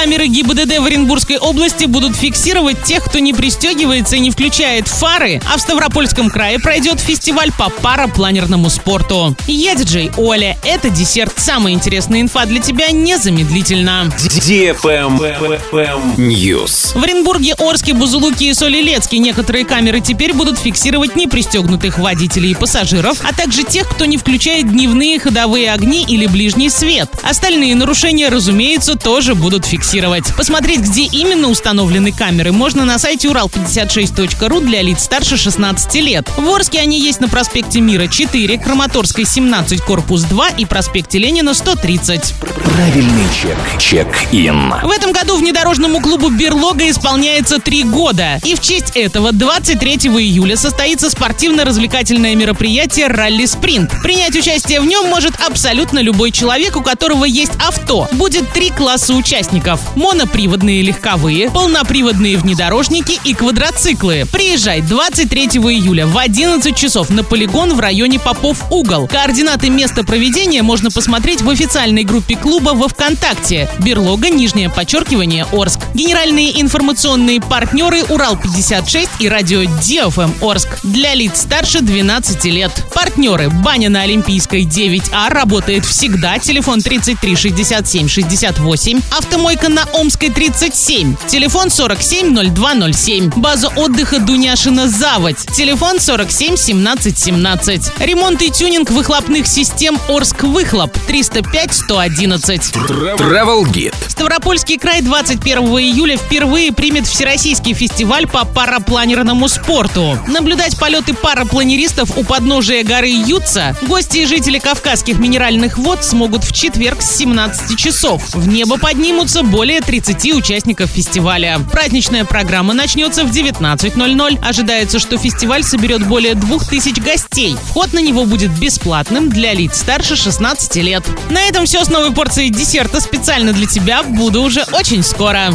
Камеры ГИБДД в Оренбургской области будут фиксировать тех, кто не пристегивается и не включает фары, а в Ставропольском крае пройдет фестиваль по парапланерному спорту. Я диджей Оля. Это десерт. Самая интересная инфа для тебя незамедлительно. News. В Оренбурге, Орске, Бузулуке и Солилецке некоторые камеры теперь будут фиксировать непристегнутых водителей и пассажиров, а также тех, кто не включает дневные ходовые огни или ближний свет. Остальные нарушения, разумеется, тоже будут фиксировать. Посмотреть, где именно установлены камеры, можно на сайте урал56.ру для лиц старше 16 лет. В Орске они есть на проспекте Мира 4, Краматорской 17, корпус 2 и проспекте Ленина 130. Правильный чек. Чек-ин. В этом году внедорожному клубу «Берлога» исполняется три года. И в честь этого 23 июля состоится спортивно-развлекательное мероприятие «Ралли Спринт». Принять участие в нем может абсолютно любой человек, у которого есть авто. Будет три класса участников. Моноприводные легковые, полноприводные внедорожники и квадроциклы. Приезжай 23 июля в 11 часов на полигон в районе Попов Угол. Координаты места проведения можно посмотреть в официальной группе клуба во ВКонтакте. Берлога, нижнее подчеркивание, Орск. Генеральные информационные партнеры Урал-56 и радио Диофм Орск. Для лиц старше 12 лет. Партнеры Баня на Олимпийской 9А работает всегда. Телефон 33 67 68. Автомойка на Омской 37. Телефон 47 0207. База отдыха Дуняшина Заводь. Телефон 47 17 17. Ремонт и тюнинг выхлопных систем Орск Выхлоп 305 111. Travel Guide. Ставропольский край 21 июля впервые примет Всероссийский фестиваль по парапланерному спорту. Наблюдать полеты парапланеристов у подножия горы Юца гости и жители Кавказских минеральных вод смогут в четверг с 17 часов. В небо поднимутся более 30 участников фестиваля. Праздничная программа начнется в 19.00. Ожидается, что фестиваль соберет более 2000 гостей. Вход на него будет бесплатным для лиц старше 16 лет. На этом все с новой порцией десерта специально для тебя. Буду уже очень скоро.